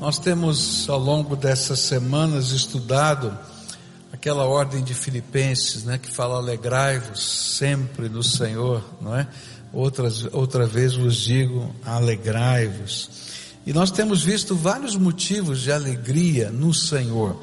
Nós temos ao longo dessas semanas estudado aquela ordem de Filipenses, né, que fala alegrai-vos sempre no Senhor, não é? Outras, outra vez vos digo alegrai-vos. E nós temos visto vários motivos de alegria no Senhor.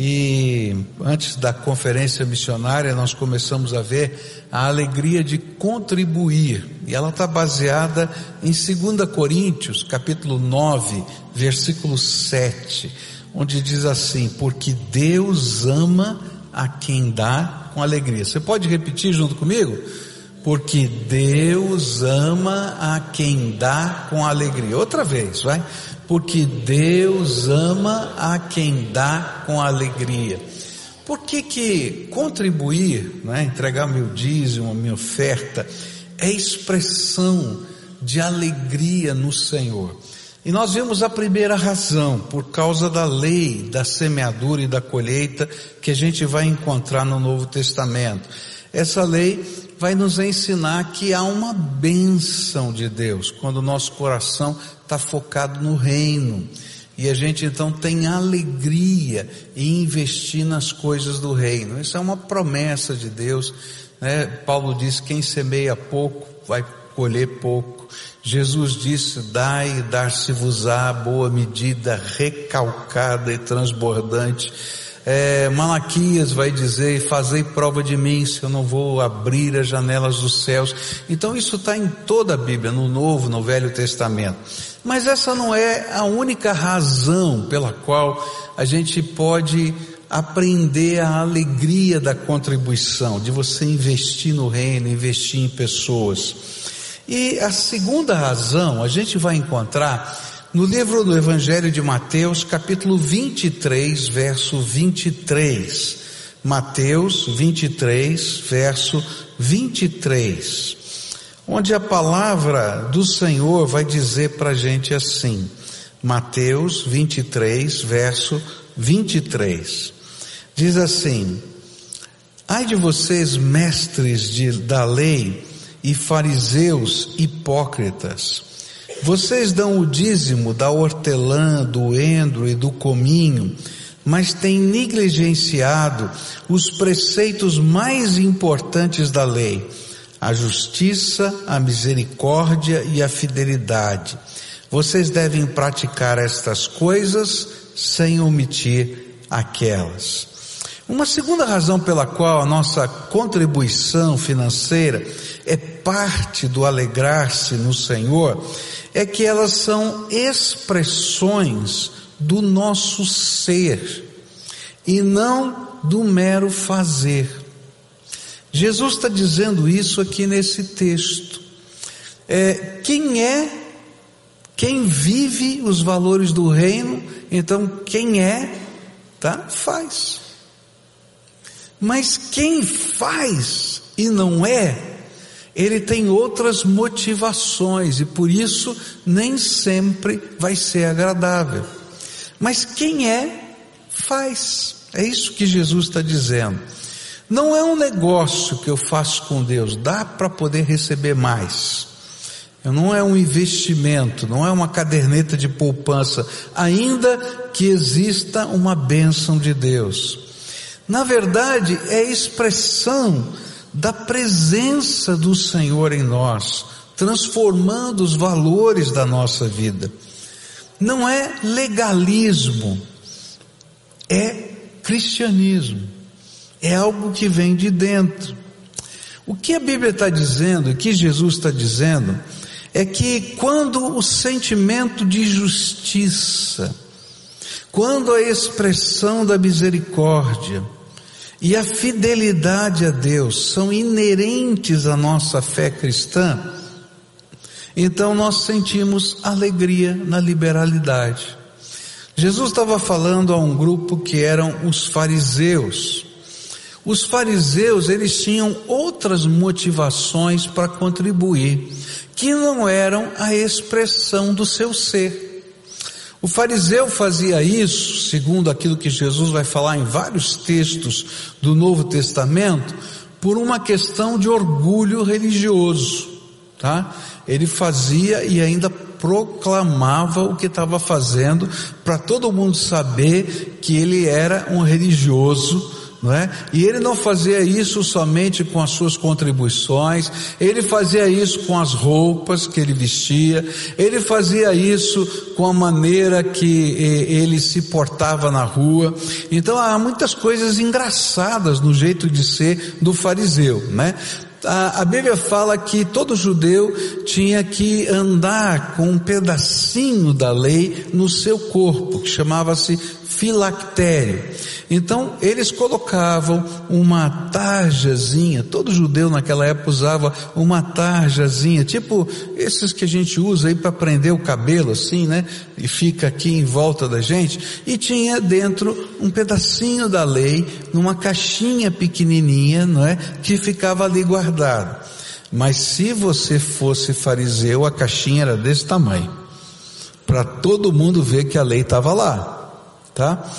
E antes da conferência missionária, nós começamos a ver a alegria de contribuir. E ela está baseada em 2 Coríntios, capítulo 9, versículo 7, onde diz assim: Porque Deus ama a quem dá com alegria. Você pode repetir junto comigo? Porque Deus ama a quem dá com alegria. Outra vez, vai porque Deus ama a quem dá com alegria. Por que que contribuir, né, entregar meu dízimo, minha oferta, é expressão de alegria no Senhor? E nós vimos a primeira razão, por causa da lei da semeadura e da colheita que a gente vai encontrar no Novo Testamento. Essa lei vai nos ensinar que há uma bênção de Deus quando o nosso coração está focado no reino. E a gente então tem alegria em investir nas coisas do reino. Isso é uma promessa de Deus. Né? Paulo diz: quem semeia pouco vai colher pouco. Jesus disse: Dai dar-se-vos-á boa medida, recalcada e transbordante é, Malaquias vai dizer, fazei prova de mim se eu não vou abrir as janelas dos céus. Então isso está em toda a Bíblia, no Novo, no Velho Testamento. Mas essa não é a única razão pela qual a gente pode aprender a alegria da contribuição, de você investir no reino, investir em pessoas. E a segunda razão a gente vai encontrar no livro do Evangelho de Mateus, capítulo 23, verso 23. Mateus 23, verso 23. Onde a palavra do Senhor vai dizer para a gente assim. Mateus 23, verso 23. Diz assim: Ai de vocês, mestres de, da lei e fariseus hipócritas, vocês dão o dízimo da hortelã, do endro e do cominho, mas têm negligenciado os preceitos mais importantes da lei: a justiça, a misericórdia e a fidelidade. Vocês devem praticar estas coisas sem omitir aquelas. Uma segunda razão pela qual a nossa contribuição financeira é parte do alegrar-se no Senhor é que elas são expressões do nosso ser e não do mero fazer. Jesus está dizendo isso aqui nesse texto. É, quem é, quem vive os valores do reino, então quem é, tá, faz. Mas quem faz e não é, ele tem outras motivações e por isso nem sempre vai ser agradável. Mas quem é, faz. É isso que Jesus está dizendo. Não é um negócio que eu faço com Deus, dá para poder receber mais. Não é um investimento, não é uma caderneta de poupança, ainda que exista uma bênção de Deus. Na verdade, é expressão da presença do Senhor em nós, transformando os valores da nossa vida. Não é legalismo, é cristianismo, é algo que vem de dentro. O que a Bíblia está dizendo, o que Jesus está dizendo, é que quando o sentimento de justiça, quando a expressão da misericórdia, e a fidelidade a Deus são inerentes à nossa fé cristã, então nós sentimos alegria na liberalidade. Jesus estava falando a um grupo que eram os fariseus. Os fariseus, eles tinham outras motivações para contribuir, que não eram a expressão do seu ser. O fariseu fazia isso, segundo aquilo que Jesus vai falar em vários textos do Novo Testamento, por uma questão de orgulho religioso. tá? Ele fazia e ainda proclamava o que estava fazendo para todo mundo saber que ele era um religioso não é? E ele não fazia isso somente com as suas contribuições, ele fazia isso com as roupas que ele vestia, ele fazia isso com a maneira que eh, ele se portava na rua. Então há muitas coisas engraçadas no jeito de ser do fariseu, né? A, a, Bíblia fala que todo judeu tinha que andar com um pedacinho da lei no seu corpo, que chamava-se filactério. Então eles colocavam uma tarjazinha, todo judeu naquela época usava uma tarjazinha, tipo esses que a gente usa aí para prender o cabelo assim, né? E fica aqui em volta da gente, e tinha dentro um pedacinho da lei, numa caixinha pequenininha, não é? Que ficava ali guardado. Mas se você fosse fariseu, a caixinha era desse tamanho, para todo mundo ver que a lei estava lá, tá?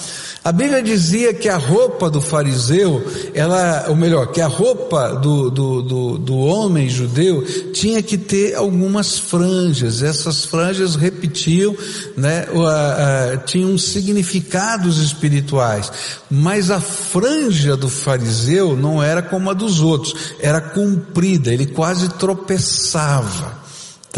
A Bíblia dizia que a roupa do fariseu, ela, ou melhor, que a roupa do, do, do, do, homem judeu tinha que ter algumas franjas. Essas franjas repetiam, né, uh, uh, tinham significados espirituais. Mas a franja do fariseu não era como a dos outros, era comprida, ele quase tropeçava,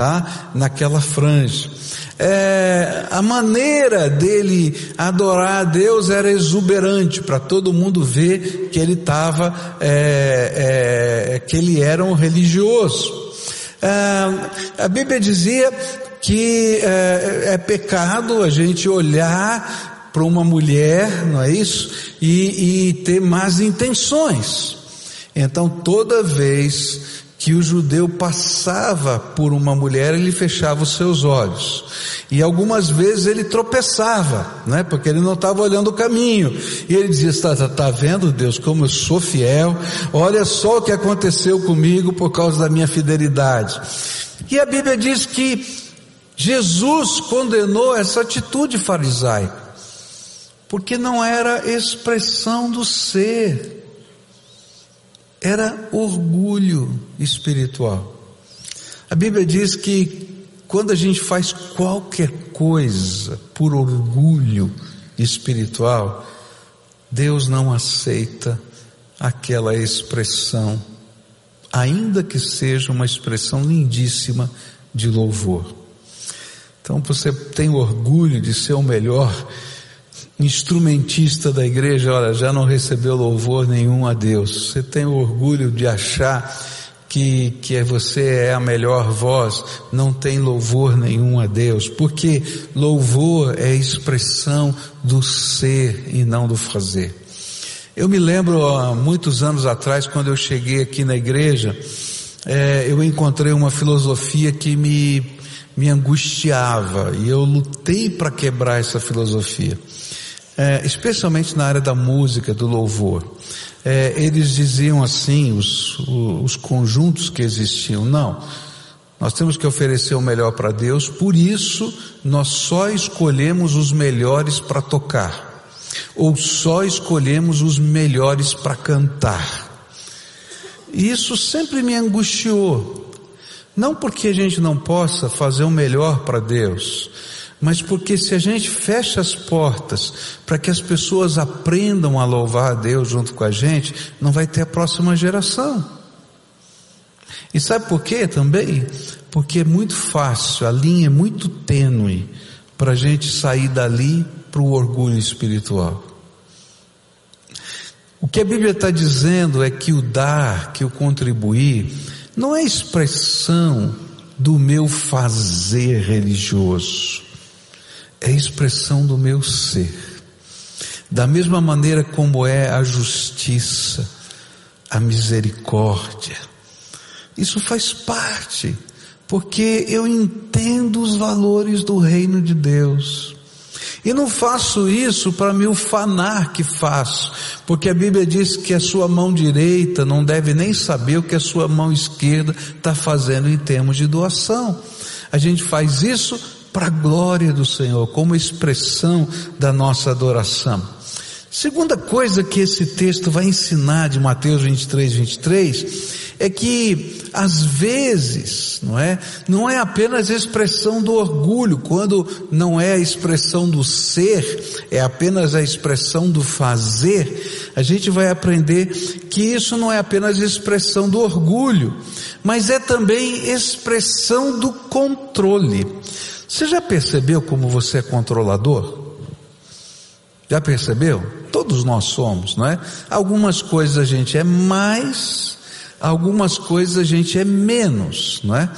tá? Naquela franja é, a maneira dele adorar a Deus era exuberante para todo mundo ver que ele estava, é, é, que ele era um religioso. É, a Bíblia dizia que é, é pecado a gente olhar para uma mulher, não é isso? E, e ter más intenções. Então toda vez que o judeu passava por uma mulher, ele fechava os seus olhos. E algumas vezes ele tropeçava, né? Porque ele não estava olhando o caminho. E ele dizia, está tá, tá vendo Deus como eu sou fiel? Olha só o que aconteceu comigo por causa da minha fidelidade. E a Bíblia diz que Jesus condenou essa atitude farisaica. Porque não era expressão do ser era orgulho espiritual. A Bíblia diz que quando a gente faz qualquer coisa por orgulho espiritual, Deus não aceita aquela expressão, ainda que seja uma expressão lindíssima de louvor. Então você tem orgulho de ser o melhor instrumentista da igreja, olha, já não recebeu louvor nenhum a Deus. Você tem orgulho de achar que, que você é a melhor voz, não tem louvor nenhum a Deus, porque louvor é expressão do ser e não do fazer. Eu me lembro há muitos anos atrás, quando eu cheguei aqui na igreja, é, eu encontrei uma filosofia que me, me angustiava e eu lutei para quebrar essa filosofia é, especialmente na área da música, do louvor. É, eles diziam assim, os, os conjuntos que existiam, não, nós temos que oferecer o melhor para Deus, por isso nós só escolhemos os melhores para tocar, ou só escolhemos os melhores para cantar. E isso sempre me angustiou. Não porque a gente não possa fazer o melhor para Deus, mas porque se a gente fecha as portas para que as pessoas aprendam a louvar a Deus junto com a gente, não vai ter a próxima geração. E sabe por quê também? Porque é muito fácil, a linha é muito tênue para a gente sair dali para o orgulho espiritual. O que a Bíblia está dizendo é que o dar, que o contribuir, não é expressão do meu fazer religioso é expressão do meu ser. Da mesma maneira como é a justiça, a misericórdia. Isso faz parte, porque eu entendo os valores do reino de Deus. E não faço isso para me ufanar que faço, porque a Bíblia diz que a sua mão direita não deve nem saber o que a sua mão esquerda está fazendo em termos de doação. A gente faz isso para a glória do Senhor, como expressão da nossa adoração. Segunda coisa que esse texto vai ensinar de Mateus 23, 23, é que às vezes, não é? Não é apenas expressão do orgulho, quando não é a expressão do ser, é apenas a expressão do fazer, a gente vai aprender que isso não é apenas expressão do orgulho, mas é também expressão do controle. Você já percebeu como você é controlador? Já percebeu? Todos nós somos, não é? Algumas coisas a gente é mais, algumas coisas a gente é menos, não é?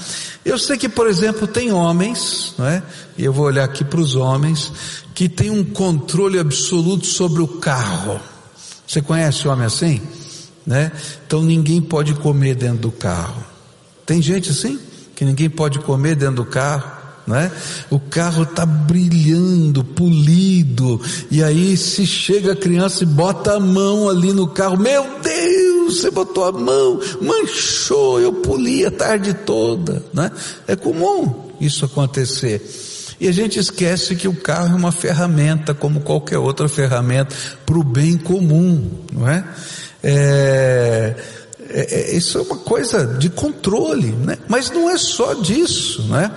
Eu sei que, por exemplo, tem homens, não é? E eu vou olhar aqui para os homens que têm um controle absoluto sobre o carro. Você conhece homem assim? Né? Então ninguém pode comer dentro do carro. Tem gente assim? Que ninguém pode comer dentro do carro né? O carro está brilhando, polido, e aí se chega a criança e bota a mão ali no carro, meu Deus, você botou a mão, manchou, eu poli a tarde toda, né? É comum isso acontecer. E a gente esquece que o carro é uma ferramenta, como qualquer outra ferramenta, para o bem comum, não é? é é, é, isso é uma coisa de controle, né? Mas não é só disso, né?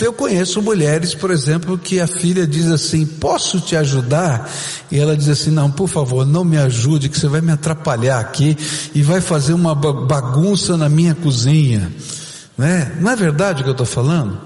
Eu conheço mulheres, por exemplo, que a filha diz assim, posso te ajudar? E ela diz assim, não, por favor, não me ajude, que você vai me atrapalhar aqui e vai fazer uma bagunça na minha cozinha. Né? Não é verdade o que eu estou falando?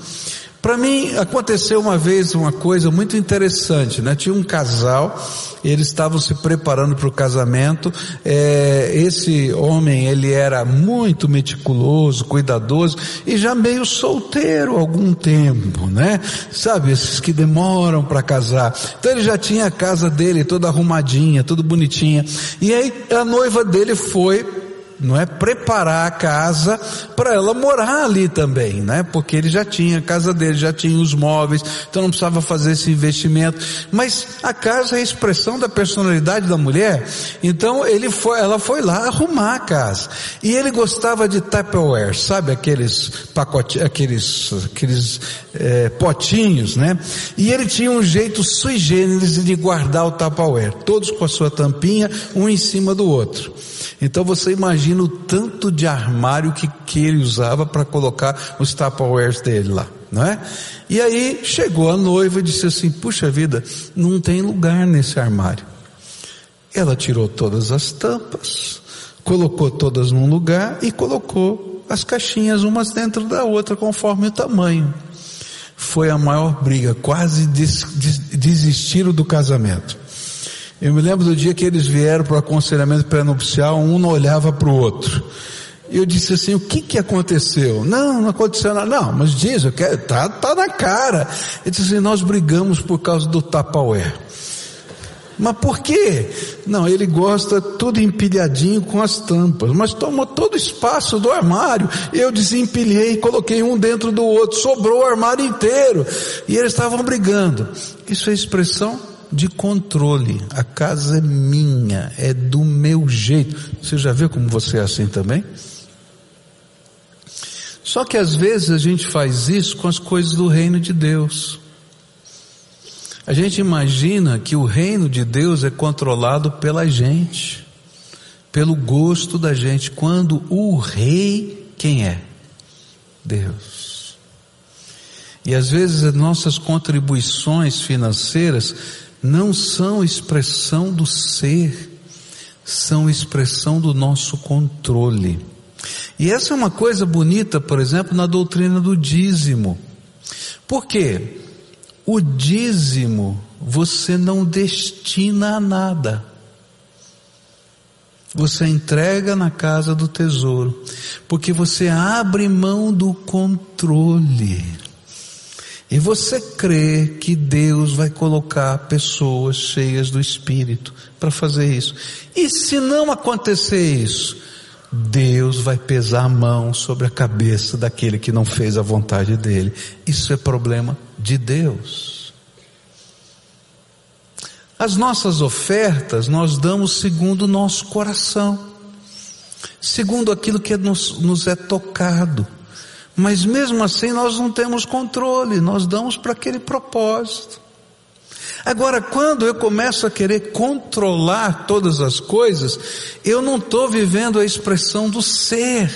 Para mim aconteceu uma vez uma coisa muito interessante, né? Tinha um casal, eles estavam se preparando para o casamento. É, esse homem ele era muito meticuloso, cuidadoso e já meio solteiro há algum tempo, né? Sabe esses que demoram para casar. Então ele já tinha a casa dele toda arrumadinha, tudo bonitinha. E aí a noiva dele foi não é preparar a casa para ela morar ali também, né? Porque ele já tinha a casa dele, já tinha os móveis, então não precisava fazer esse investimento. Mas a casa é a expressão da personalidade da mulher. Então ele foi, ela foi lá arrumar a casa. E ele gostava de Tupperware, sabe aqueles pacotes, aqueles, aqueles é, potinhos, né? E ele tinha um jeito sui generis de guardar o Tupperware, todos com a sua tampinha, um em cima do outro. Então você imagina o tanto de armário que, que ele usava para colocar os Tupperwares dele lá, não é? E aí chegou a noiva e disse assim, puxa vida, não tem lugar nesse armário. Ela tirou todas as tampas, colocou todas num lugar e colocou as caixinhas umas dentro da outra conforme o tamanho. Foi a maior briga, quase des, des, desistiram do casamento. Eu me lembro do dia que eles vieram para o aconselhamento pré-nupcial, um não olhava para o outro. E eu disse assim, o que que aconteceu? Não, não aconteceu nada. Não, mas diz, eu quero, tá, tá na cara. Ele disse assim, nós brigamos por causa do Tupperware. Mas por quê? Não, ele gosta tudo empilhadinho com as tampas, mas tomou todo o espaço do armário. Eu desempilhei, coloquei um dentro do outro, sobrou o armário inteiro. E eles estavam brigando. Isso é expressão de controle. A casa é minha, é do meu jeito. Você já viu como você é assim também? Só que às vezes a gente faz isso com as coisas do reino de Deus. A gente imagina que o reino de Deus é controlado pela gente, pelo gosto da gente, quando o rei, quem é? Deus. E às vezes as nossas contribuições financeiras não são expressão do ser, são expressão do nosso controle. E essa é uma coisa bonita, por exemplo, na doutrina do dízimo. Por quê? O dízimo você não destina a nada. Você entrega na casa do tesouro, porque você abre mão do controle. E você crê que Deus vai colocar pessoas cheias do Espírito para fazer isso. E se não acontecer isso, Deus vai pesar a mão sobre a cabeça daquele que não fez a vontade dele. Isso é problema de Deus. As nossas ofertas nós damos segundo o nosso coração, segundo aquilo que nos, nos é tocado. Mas mesmo assim nós não temos controle, nós damos para aquele propósito. Agora, quando eu começo a querer controlar todas as coisas, eu não estou vivendo a expressão do ser.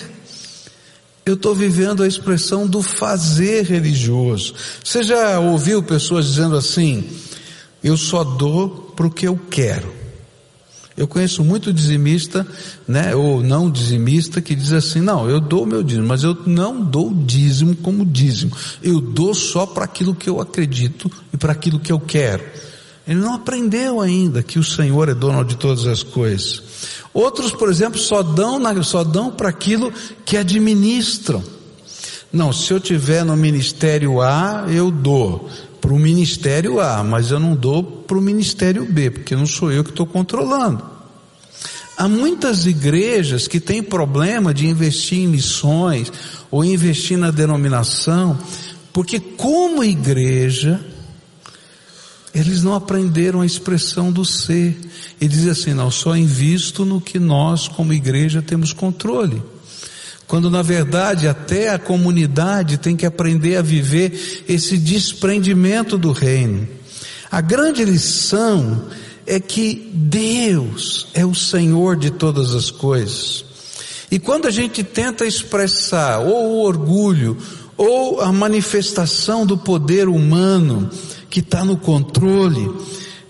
Eu estou vivendo a expressão do fazer religioso. Você já ouviu pessoas dizendo assim, eu só dou para o que eu quero. Eu conheço muito dizimista, né, ou não dizimista, que diz assim, não, eu dou meu dízimo, mas eu não dou dízimo como dízimo. Eu dou só para aquilo que eu acredito e para aquilo que eu quero. Ele não aprendeu ainda que o Senhor é dono de todas as coisas. Outros, por exemplo, só dão, só dão para aquilo que administram. Não, se eu tiver no ministério A, eu dou para o ministério A, mas eu não dou para o ministério B, porque não sou eu que estou controlando. Há muitas igrejas que têm problema de investir em missões ou investir na denominação, porque como igreja, eles não aprenderam a expressão do ser. E dizem assim, não, só invisto no que nós como igreja temos controle. Quando na verdade até a comunidade tem que aprender a viver esse desprendimento do reino. A grande lição é que Deus é o Senhor de todas as coisas. E quando a gente tenta expressar ou o orgulho ou a manifestação do poder humano que está no controle,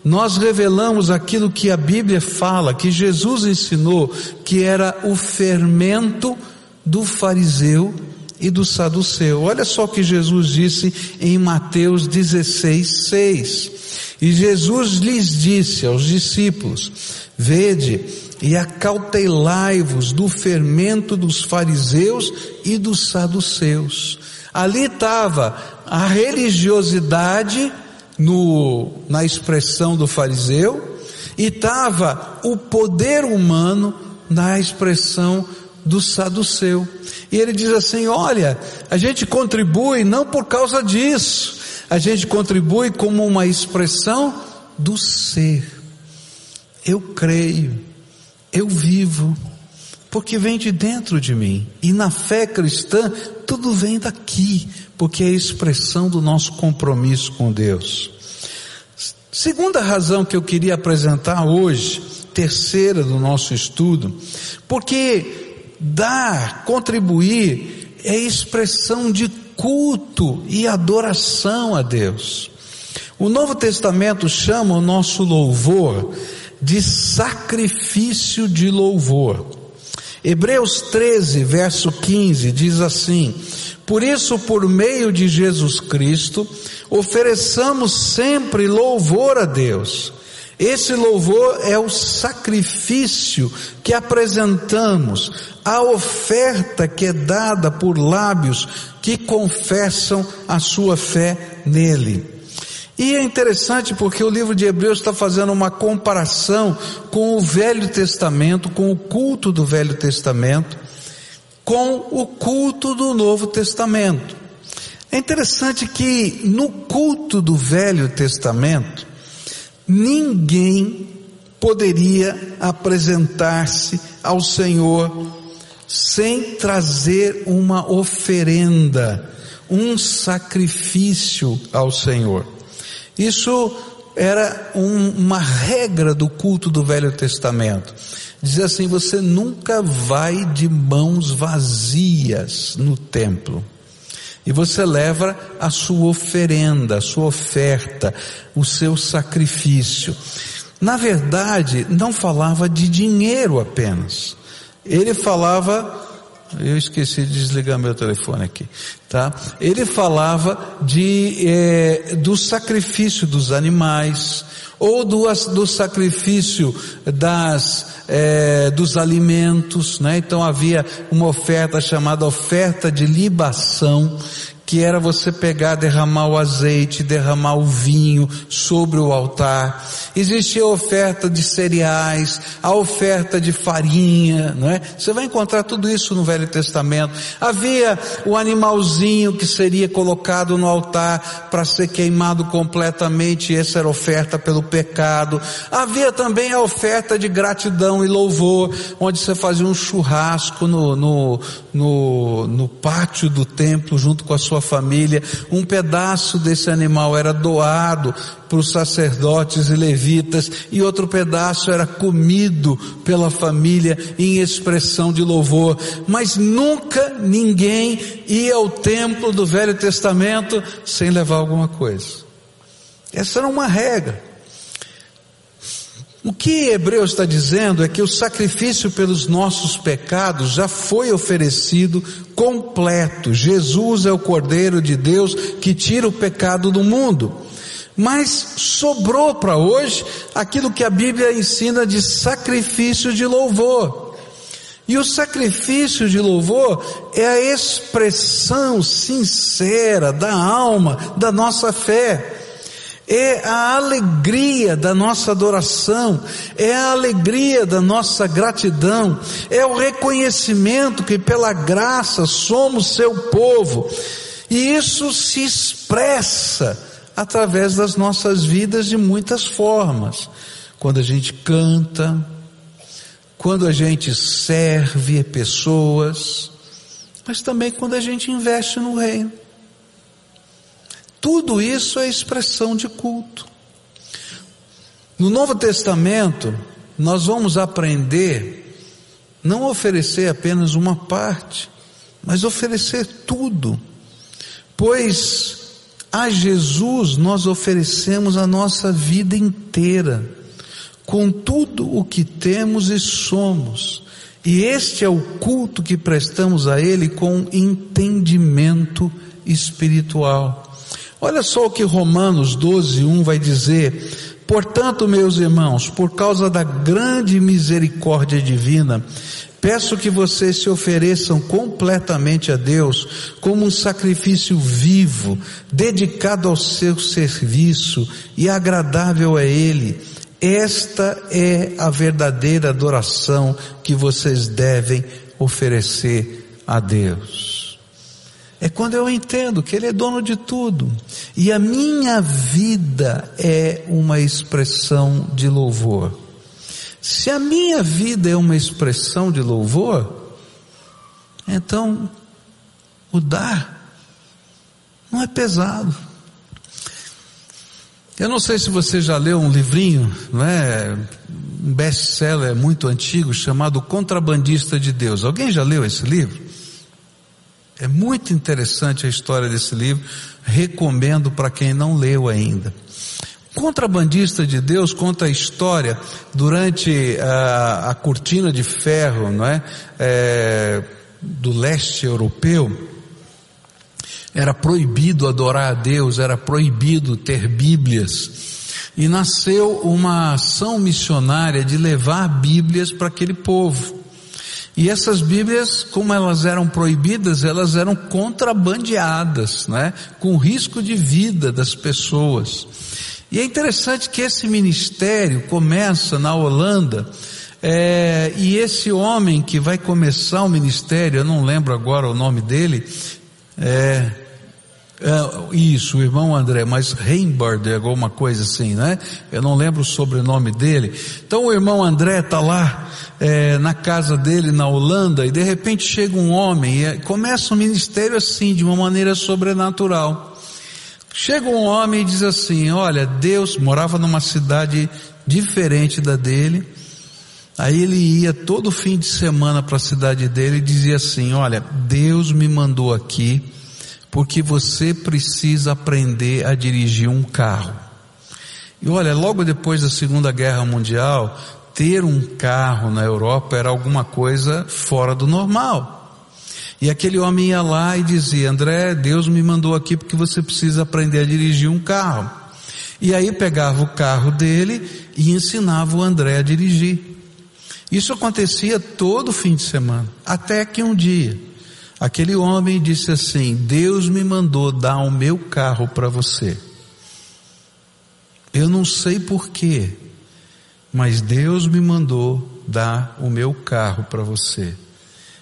nós revelamos aquilo que a Bíblia fala, que Jesus ensinou, que era o fermento do fariseu e do saduceu. Olha só o que Jesus disse em Mateus 16, 6. E Jesus lhes disse aos discípulos, vede e acautelai-vos do fermento dos fariseus e dos saduceus. Ali estava a religiosidade no, na expressão do fariseu e estava o poder humano na expressão do saduceu. E ele diz assim: olha, a gente contribui não por causa disso, a gente contribui como uma expressão do ser. Eu creio, eu vivo, porque vem de dentro de mim. E na fé cristã, tudo vem daqui, porque é a expressão do nosso compromisso com Deus. Segunda razão que eu queria apresentar hoje, terceira do nosso estudo, porque dar, contribuir, é expressão de culto e adoração a Deus. O Novo Testamento chama o nosso louvor de sacrifício de louvor. Hebreus 13, verso 15 diz assim: Por isso, por meio de Jesus Cristo, ofereçamos sempre louvor a Deus esse louvor é o sacrifício que apresentamos, a oferta que é dada por lábios que confessam a sua fé nele. E é interessante porque o livro de Hebreus está fazendo uma comparação com o Velho Testamento, com o culto do Velho Testamento, com o culto do Novo Testamento. É interessante que no culto do Velho Testamento, ninguém poderia apresentar-se ao Senhor sem trazer uma oferenda, um sacrifício ao Senhor. Isso era um, uma regra do culto do Velho Testamento. Diz assim: você nunca vai de mãos vazias no templo. E você leva a sua oferenda, a sua oferta, o seu sacrifício. Na verdade, não falava de dinheiro apenas. Ele falava, eu esqueci de desligar meu telefone aqui, tá? Ele falava de é, do sacrifício dos animais ou do, do sacrifício das é, dos alimentos, né? Então havia uma oferta chamada oferta de libação, que era você pegar, derramar o azeite, derramar o vinho sobre o altar. Existia a oferta de cereais, a oferta de farinha, não é? Você vai encontrar tudo isso no Velho Testamento. Havia o animalzinho que seria colocado no altar para ser queimado completamente, essa era oferta pelo pecado. Havia também a oferta de gratidão e louvor, onde você fazia um churrasco no, no, no, no pátio do templo junto com a sua sua família, um pedaço desse animal era doado para os sacerdotes e levitas, e outro pedaço era comido pela família em expressão de louvor. Mas nunca ninguém ia ao templo do Velho Testamento sem levar alguma coisa. Essa era uma regra. O que Hebreus está dizendo é que o sacrifício pelos nossos pecados já foi oferecido completo. Jesus é o Cordeiro de Deus que tira o pecado do mundo. Mas sobrou para hoje aquilo que a Bíblia ensina de sacrifício de louvor. E o sacrifício de louvor é a expressão sincera da alma, da nossa fé é a alegria da nossa adoração, é a alegria da nossa gratidão, é o reconhecimento que pela graça somos seu povo. E isso se expressa através das nossas vidas de muitas formas. Quando a gente canta, quando a gente serve pessoas, mas também quando a gente investe no reino. Tudo isso é expressão de culto. No Novo Testamento, nós vamos aprender não oferecer apenas uma parte, mas oferecer tudo. Pois a Jesus nós oferecemos a nossa vida inteira, com tudo o que temos e somos. E este é o culto que prestamos a Ele com entendimento espiritual. Olha só o que Romanos 12, 1 vai dizer. Portanto, meus irmãos, por causa da grande misericórdia divina, peço que vocês se ofereçam completamente a Deus como um sacrifício vivo, dedicado ao seu serviço e agradável a Ele. Esta é a verdadeira adoração que vocês devem oferecer a Deus. É quando eu entendo que Ele é dono de tudo. E a minha vida é uma expressão de louvor. Se a minha vida é uma expressão de louvor, então o dar não é pesado. Eu não sei se você já leu um livrinho, não é? Um best-seller muito antigo chamado Contrabandista de Deus. Alguém já leu esse livro? É muito interessante a história desse livro, recomendo para quem não leu ainda. Contrabandista de Deus conta a história durante a, a cortina de ferro, não é? é? Do leste europeu. Era proibido adorar a Deus, era proibido ter Bíblias. E nasceu uma ação missionária de levar Bíblias para aquele povo. E essas Bíblias, como elas eram proibidas, elas eram contrabandeadas, né? Com risco de vida das pessoas. E é interessante que esse ministério começa na Holanda, é, e esse homem que vai começar o ministério, eu não lembro agora o nome dele, é, é, isso, o irmão André, mas Reinbard, alguma coisa assim, né? Eu não lembro o sobrenome dele. Então o irmão André está lá é, na casa dele na Holanda e de repente chega um homem e é, começa um ministério assim, de uma maneira sobrenatural. Chega um homem e diz assim: Olha, Deus morava numa cidade diferente da dele. Aí ele ia todo fim de semana para a cidade dele e dizia assim: Olha, Deus me mandou aqui porque você precisa aprender a dirigir um carro. E olha, logo depois da Segunda Guerra Mundial, ter um carro na Europa era alguma coisa fora do normal. E aquele homem ia lá e dizia: André, Deus me mandou aqui porque você precisa aprender a dirigir um carro. E aí pegava o carro dele e ensinava o André a dirigir. Isso acontecia todo fim de semana, até que um dia Aquele homem disse assim: Deus me mandou dar o meu carro para você. Eu não sei porquê, mas Deus me mandou dar o meu carro para você.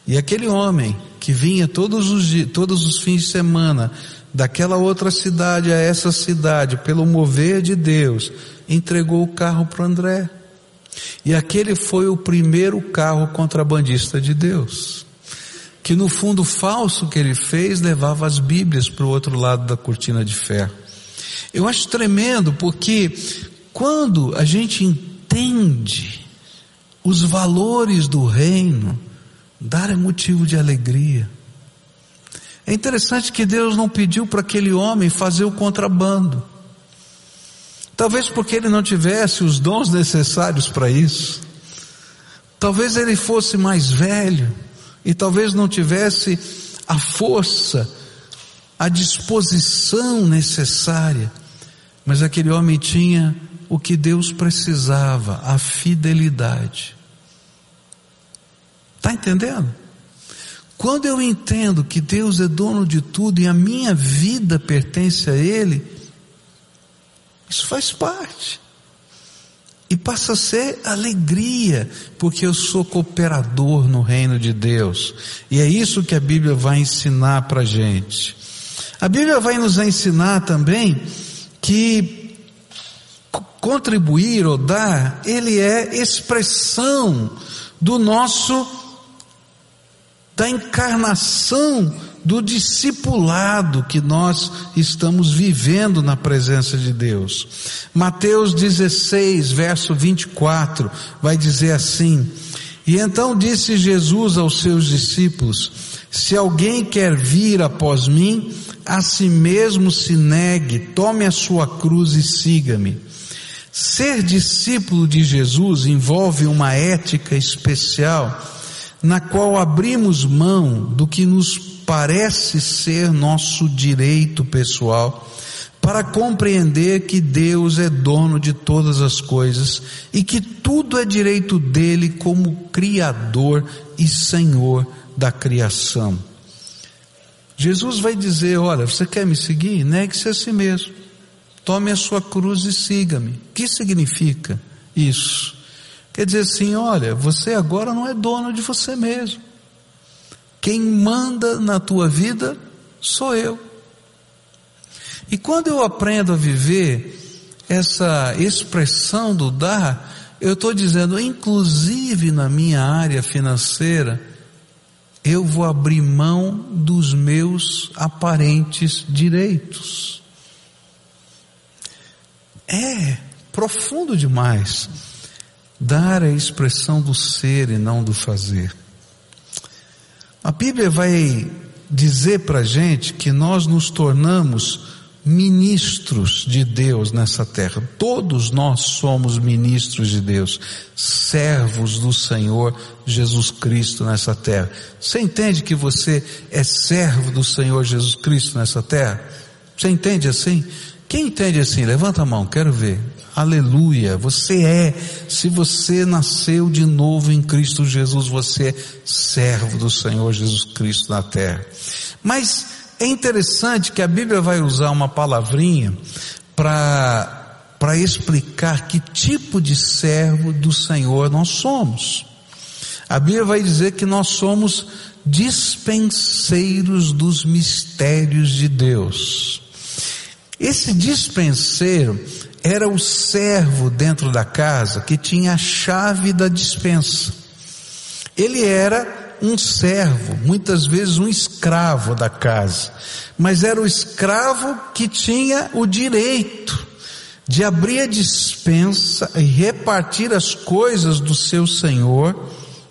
E aquele homem que vinha todos os, dias, todos os fins de semana daquela outra cidade a essa cidade, pelo mover de Deus, entregou o carro para André. E aquele foi o primeiro carro contrabandista de Deus. Que no fundo falso que ele fez levava as Bíblias para o outro lado da cortina de ferro. Eu acho tremendo porque quando a gente entende os valores do reino, dar é motivo de alegria. É interessante que Deus não pediu para aquele homem fazer o contrabando. Talvez porque ele não tivesse os dons necessários para isso. Talvez ele fosse mais velho e talvez não tivesse a força, a disposição necessária. Mas aquele homem tinha o que Deus precisava, a fidelidade. Está entendendo? Quando eu entendo que Deus é dono de tudo e a minha vida pertence a Ele, isso faz parte. E passa a ser alegria, porque eu sou cooperador no reino de Deus. E é isso que a Bíblia vai ensinar para gente. A Bíblia vai nos ensinar também que contribuir ou dar, ele é expressão do nosso, da encarnação do discipulado que nós estamos vivendo na presença de Deus. Mateus 16, verso 24, vai dizer assim: E então disse Jesus aos seus discípulos: Se alguém quer vir após mim, a si mesmo se negue, tome a sua cruz e siga-me. Ser discípulo de Jesus envolve uma ética especial na qual abrimos mão do que nos parece ser nosso direito pessoal para compreender que Deus é dono de todas as coisas e que tudo é direito dele como Criador e Senhor da criação. Jesus vai dizer: Olha, você quer me seguir? Negue-se a si mesmo. Tome a sua cruz e siga-me. O que significa isso? Quer dizer assim: olha, você agora não é dono de você mesmo. Quem manda na tua vida sou eu. E quando eu aprendo a viver essa expressão do dar, eu estou dizendo, inclusive na minha área financeira, eu vou abrir mão dos meus aparentes direitos. É profundo demais. Dar é a expressão do ser e não do fazer. A Bíblia vai dizer para a gente que nós nos tornamos ministros de Deus nessa terra. Todos nós somos ministros de Deus, servos do Senhor Jesus Cristo nessa terra. Você entende que você é servo do Senhor Jesus Cristo nessa terra? Você entende assim? Quem entende assim? Levanta a mão, quero ver. Aleluia. Você é, se você nasceu de novo em Cristo Jesus, você é servo do Senhor Jesus Cristo na terra. Mas é interessante que a Bíblia vai usar uma palavrinha para para explicar que tipo de servo do Senhor nós somos. A Bíblia vai dizer que nós somos dispenseiros dos mistérios de Deus. Esse dispenseiro era o servo dentro da casa que tinha a chave da dispensa. Ele era um servo, muitas vezes um escravo da casa, mas era o escravo que tinha o direito de abrir a dispensa e repartir as coisas do seu senhor,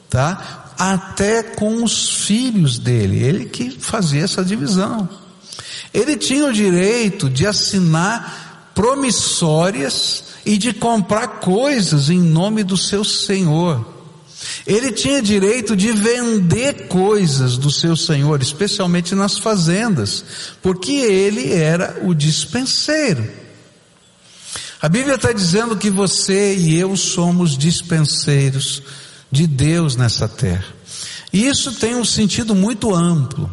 tá? Até com os filhos dele, ele que fazia essa divisão. Ele tinha o direito de assinar promissórias e de comprar coisas em nome do seu senhor. Ele tinha direito de vender coisas do seu senhor, especialmente nas fazendas, porque ele era o dispenseiro. A Bíblia está dizendo que você e eu somos dispenseiros de Deus nessa terra. E isso tem um sentido muito amplo.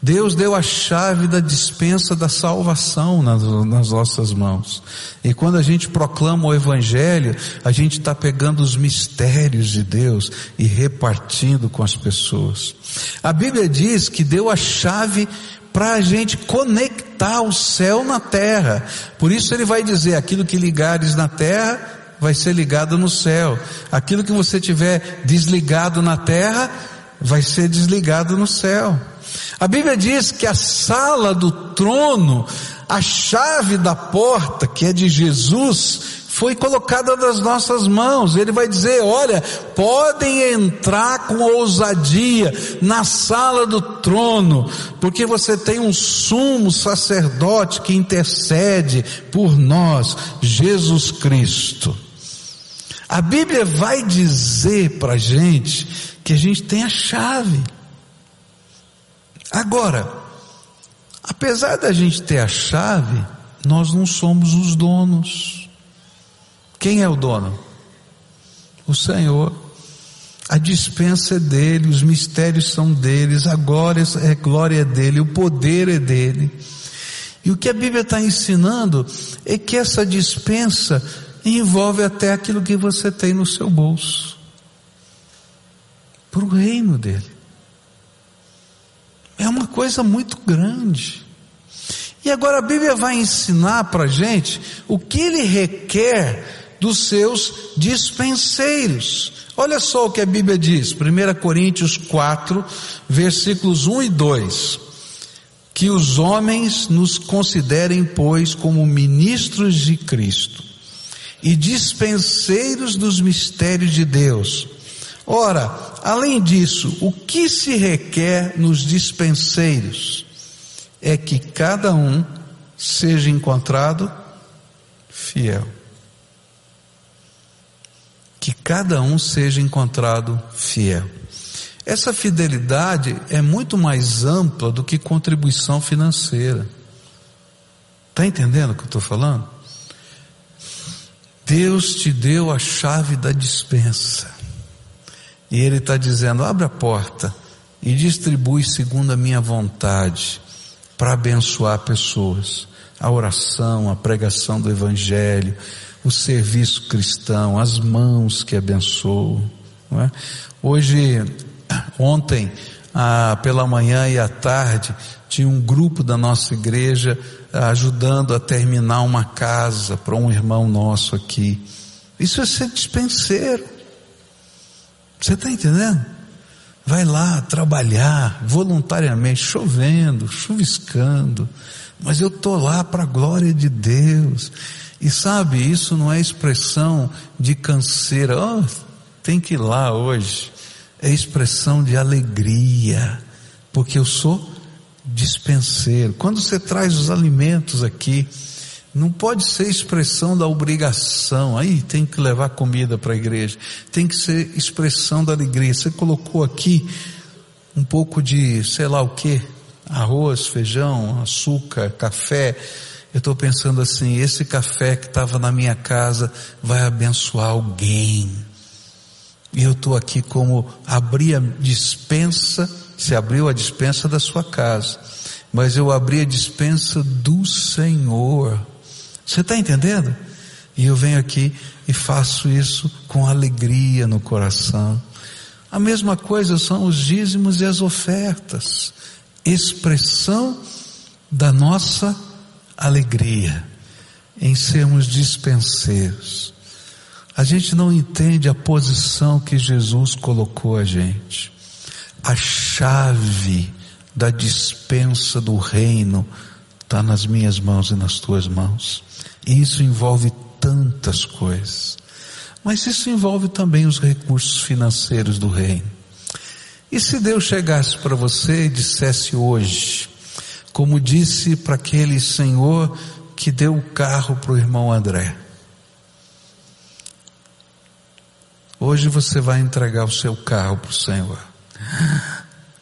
Deus deu a chave da dispensa da salvação nas, nas, nossas mãos. E quando a gente proclama o Evangelho, a gente está pegando os mistérios de Deus e repartindo com as pessoas. A Bíblia diz que deu a chave para a gente conectar o céu na terra. Por isso ele vai dizer: aquilo que ligares na terra vai ser ligado no céu. Aquilo que você tiver desligado na terra vai ser desligado no céu. A Bíblia diz que a sala do trono, a chave da porta, que é de Jesus, foi colocada nas nossas mãos. Ele vai dizer: olha, podem entrar com ousadia na sala do trono, porque você tem um sumo sacerdote que intercede por nós, Jesus Cristo. A Bíblia vai dizer para gente que a gente tem a chave. Agora, apesar da gente ter a chave, nós não somos os donos. Quem é o dono? O Senhor. A dispensa é dele, os mistérios são deles, a glória é glória dele, o poder é dele. E o que a Bíblia está ensinando é que essa dispensa envolve até aquilo que você tem no seu bolso. Para o reino dele. É uma coisa muito grande. E agora a Bíblia vai ensinar para a gente o que ele requer dos seus dispenseiros. Olha só o que a Bíblia diz, 1 Coríntios 4, versículos 1 e 2. Que os homens nos considerem, pois, como ministros de Cristo e dispenseiros dos mistérios de Deus. Ora, além disso, o que se requer nos dispenseiros é que cada um seja encontrado fiel que cada um seja encontrado fiel. Essa fidelidade é muito mais ampla do que contribuição financeira. Está entendendo o que eu estou falando? Deus te deu a chave da dispensa. E Ele está dizendo: abre a porta e distribui segundo a minha vontade para abençoar pessoas. A oração, a pregação do Evangelho, o serviço cristão, as mãos que abençoam. É? Hoje, ontem, ah, pela manhã e à tarde, tinha um grupo da nossa igreja ah, ajudando a terminar uma casa para um irmão nosso aqui. Isso é ser dispenseiro. Você está entendendo? Vai lá trabalhar voluntariamente, chovendo, chuviscando, mas eu estou lá para a glória de Deus. E sabe, isso não é expressão de canseira, oh, tem que ir lá hoje. É expressão de alegria, porque eu sou dispenseiro. Quando você traz os alimentos aqui, não pode ser expressão da obrigação. Aí tem que levar comida para a igreja. Tem que ser expressão da alegria. Você colocou aqui um pouco de, sei lá o que, arroz, feijão, açúcar, café eu estou pensando assim, esse café que estava na minha casa vai abençoar alguém. E eu estou aqui como abri a dispensa, se abriu a dispensa da sua casa, mas eu abri a dispensa do Senhor. Você está entendendo? E eu venho aqui e faço isso com alegria no coração. A mesma coisa são os dízimos e as ofertas, expressão da nossa alegria em sermos dispenseiros. A gente não entende a posição que Jesus colocou a gente. A chave da dispensa do reino está nas minhas mãos e nas tuas mãos. Isso envolve tantas coisas. Mas isso envolve também os recursos financeiros do reino. E se Deus chegasse para você e dissesse hoje, como disse para aquele senhor que deu o carro para o irmão André. Hoje você vai entregar o seu carro para o Senhor.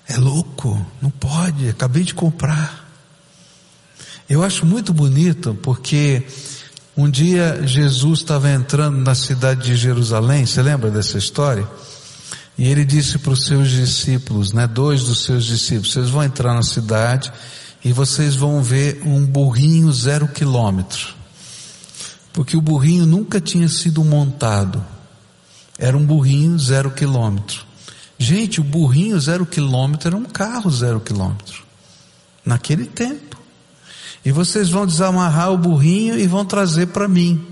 É louco, não pode, acabei de comprar. Eu acho muito bonito porque um dia Jesus estava entrando na cidade de Jerusalém, você lembra dessa história? E ele disse para os seus discípulos, né, dois dos seus discípulos, vocês vão entrar na cidade e vocês vão ver um burrinho zero quilômetro. Porque o burrinho nunca tinha sido montado. Era um burrinho zero quilômetro. Gente, o burrinho zero quilômetro era um carro zero quilômetro. Naquele tempo. E vocês vão desamarrar o burrinho e vão trazer para mim.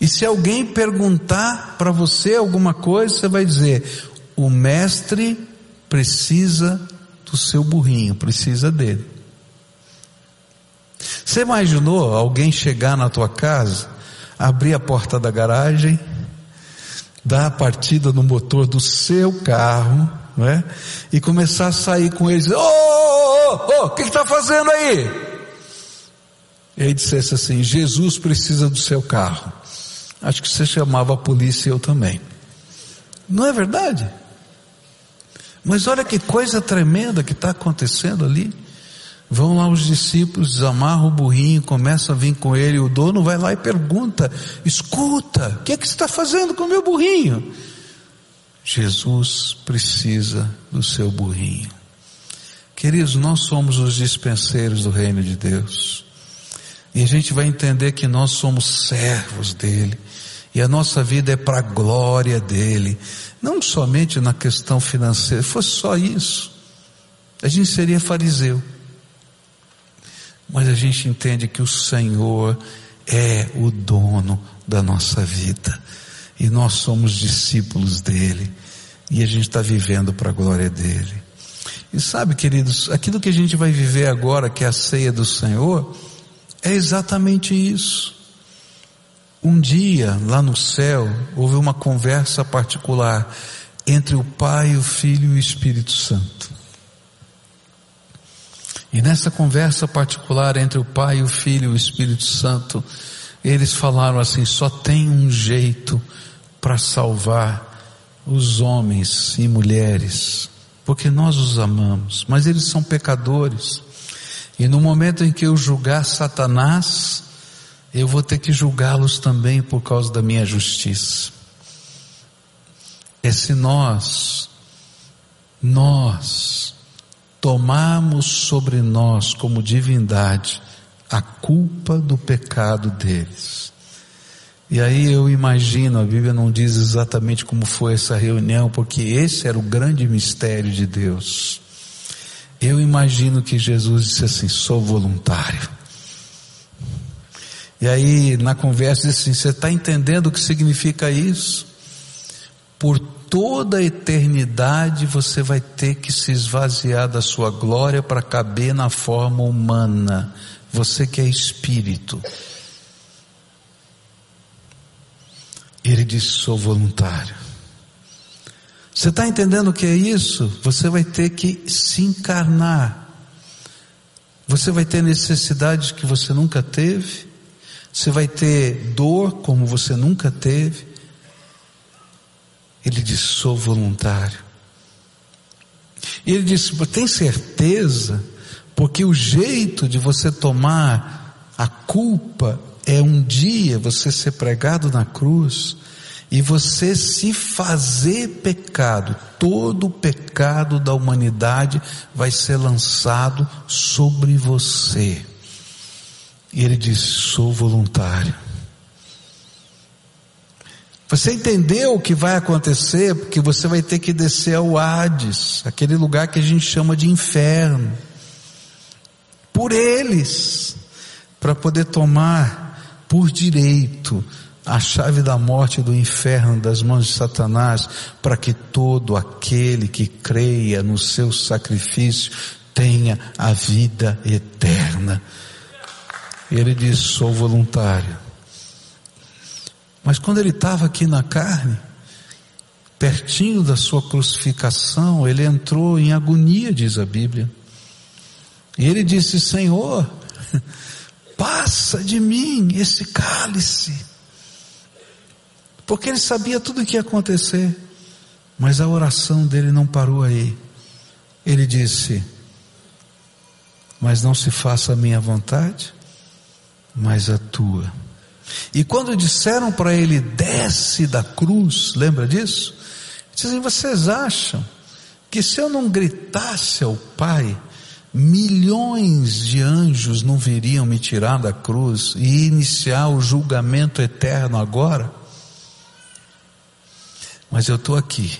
E se alguém perguntar para você alguma coisa, você vai dizer: o mestre precisa do seu burrinho, precisa dele. Você imaginou alguém chegar na tua casa, abrir a porta da garagem, dar a partida no motor do seu carro, não é? E começar a sair com eles, ô, ô, ô, o que está fazendo aí? E aí dissesse assim, Jesus precisa do seu carro. Acho que você chamava a polícia e eu também. Não é verdade? Mas olha que coisa tremenda que está acontecendo ali. Vão lá os discípulos, desamarram o burrinho, começam a vir com ele, o dono vai lá e pergunta, escuta, o que é que você está fazendo com o meu burrinho? Jesus precisa do seu burrinho. Queridos, nós somos os dispenseiros do reino de Deus. E a gente vai entender que nós somos servos dele. E a nossa vida é para a glória dele. Não somente na questão financeira, se fosse só isso, a gente seria fariseu. Mas a gente entende que o Senhor é o dono da nossa vida. E nós somos discípulos dele. E a gente está vivendo para a glória dele. E sabe, queridos, aquilo que a gente vai viver agora, que é a ceia do Senhor, é exatamente isso. Um dia, lá no céu, houve uma conversa particular entre o Pai, o Filho e o Espírito Santo. E nessa conversa particular entre o Pai, o Filho e o Espírito Santo, eles falaram assim: só tem um jeito para salvar os homens e mulheres, porque nós os amamos, mas eles são pecadores. E no momento em que eu julgar Satanás, eu vou ter que julgá-los também por causa da minha justiça. É se nós, nós, tomarmos sobre nós como divindade a culpa do pecado deles. E aí eu imagino, a Bíblia não diz exatamente como foi essa reunião, porque esse era o grande mistério de Deus. Eu imagino que Jesus disse assim: sou voluntário. E aí, na conversa, disse assim: você está entendendo o que significa isso? Por toda a eternidade você vai ter que se esvaziar da sua glória para caber na forma humana. Você que é espírito. Ele disse: sou voluntário. Você está entendendo o que é isso? Você vai ter que se encarnar. Você vai ter necessidades que você nunca teve. Você vai ter dor como você nunca teve. Ele disse: sou voluntário. E ele disse: tem certeza? Porque o jeito de você tomar a culpa é um dia você ser pregado na cruz e você se fazer pecado, todo o pecado da humanidade vai ser lançado sobre você. E ele diz: sou voluntário. Você entendeu o que vai acontecer? Porque você vai ter que descer ao Hades, aquele lugar que a gente chama de inferno, por eles, para poder tomar por direito a chave da morte do inferno das mãos de Satanás, para que todo aquele que creia no seu sacrifício tenha a vida eterna. Ele diz: sou voluntário. Mas quando ele estava aqui na carne, pertinho da sua crucificação, ele entrou em agonia, diz a Bíblia. E ele disse: Senhor, passa de mim esse cálice. Porque ele sabia tudo o que ia acontecer. Mas a oração dele não parou aí. Ele disse: Mas não se faça a minha vontade, mas a tua. E quando disseram para ele, desce da cruz, lembra disso? Dizem, vocês acham que se eu não gritasse ao Pai, milhões de anjos não viriam me tirar da cruz e iniciar o julgamento eterno agora? Mas eu estou aqui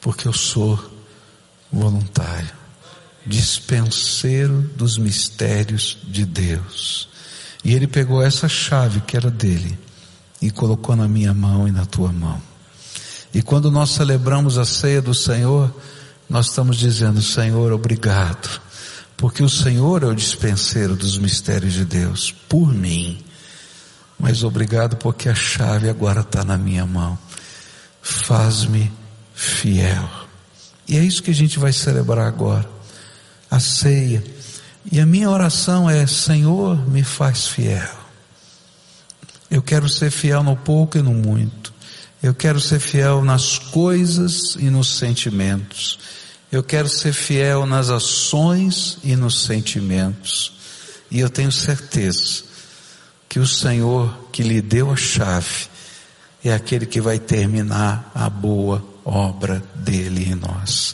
porque eu sou voluntário, dispenseiro dos mistérios de Deus. E ele pegou essa chave que era dele e colocou na minha mão e na tua mão. E quando nós celebramos a ceia do Senhor, nós estamos dizendo, Senhor, obrigado, porque o Senhor é o dispenseiro dos mistérios de Deus, por mim. Mas obrigado porque a chave agora está na minha mão. Faz-me fiel. E é isso que a gente vai celebrar agora. A ceia. E a minha oração é: Senhor, me faz fiel. Eu quero ser fiel no pouco e no muito. Eu quero ser fiel nas coisas e nos sentimentos. Eu quero ser fiel nas ações e nos sentimentos. E eu tenho certeza que o Senhor que lhe deu a chave é aquele que vai terminar a boa obra dele em nós.